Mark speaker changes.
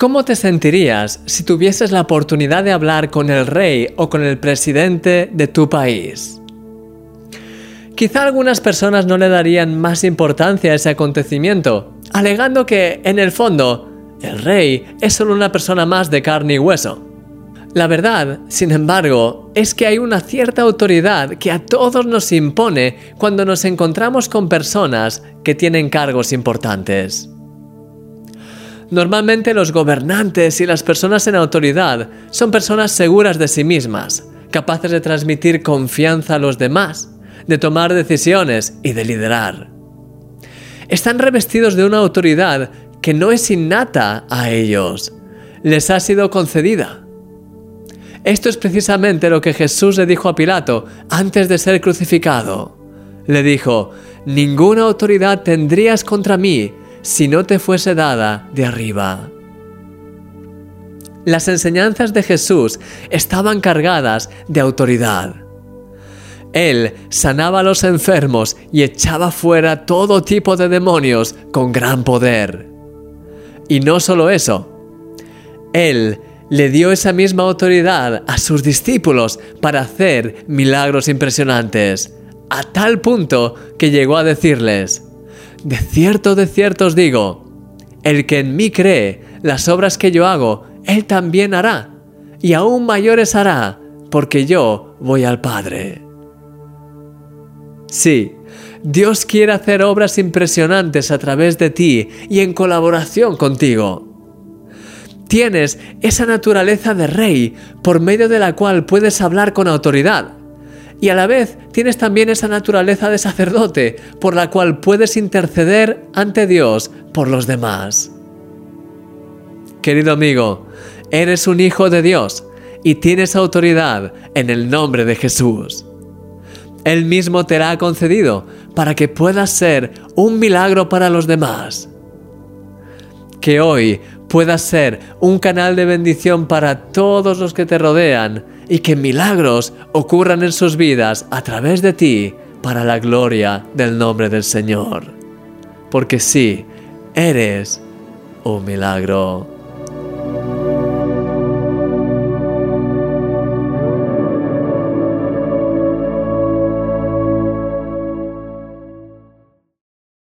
Speaker 1: ¿Cómo te sentirías si tuvieses la oportunidad de hablar con el rey o con el presidente de tu país? Quizá algunas personas no le darían más importancia a ese acontecimiento, alegando que, en el fondo, el rey es solo una persona más de carne y hueso. La verdad, sin embargo, es que hay una cierta autoridad que a todos nos impone cuando nos encontramos con personas que tienen cargos importantes. Normalmente los gobernantes y las personas en autoridad son personas seguras de sí mismas, capaces de transmitir confianza a los demás, de tomar decisiones y de liderar. Están revestidos de una autoridad que no es innata a ellos, les ha sido concedida. Esto es precisamente lo que Jesús le dijo a Pilato antes de ser crucificado. Le dijo, ninguna autoridad tendrías contra mí si no te fuese dada de arriba. Las enseñanzas de Jesús estaban cargadas de autoridad. Él sanaba a los enfermos y echaba fuera todo tipo de demonios con gran poder. Y no solo eso, Él le dio esa misma autoridad a sus discípulos para hacer milagros impresionantes, a tal punto que llegó a decirles, de cierto, de cierto os digo, el que en mí cree, las obras que yo hago, él también hará, y aún mayores hará, porque yo voy al Padre. Sí, Dios quiere hacer obras impresionantes a través de ti y en colaboración contigo. Tienes esa naturaleza de rey por medio de la cual puedes hablar con autoridad y a la vez tienes también esa naturaleza de sacerdote por la cual puedes interceder ante Dios por los demás. Querido amigo, eres un hijo de Dios y tienes autoridad en el nombre de Jesús. Él mismo te la ha concedido para que puedas ser un milagro para los demás. Que hoy puedas ser un canal de bendición para todos los que te rodean y que milagros ocurran en sus vidas a través de ti para la gloria del nombre del Señor. Porque sí, eres un milagro.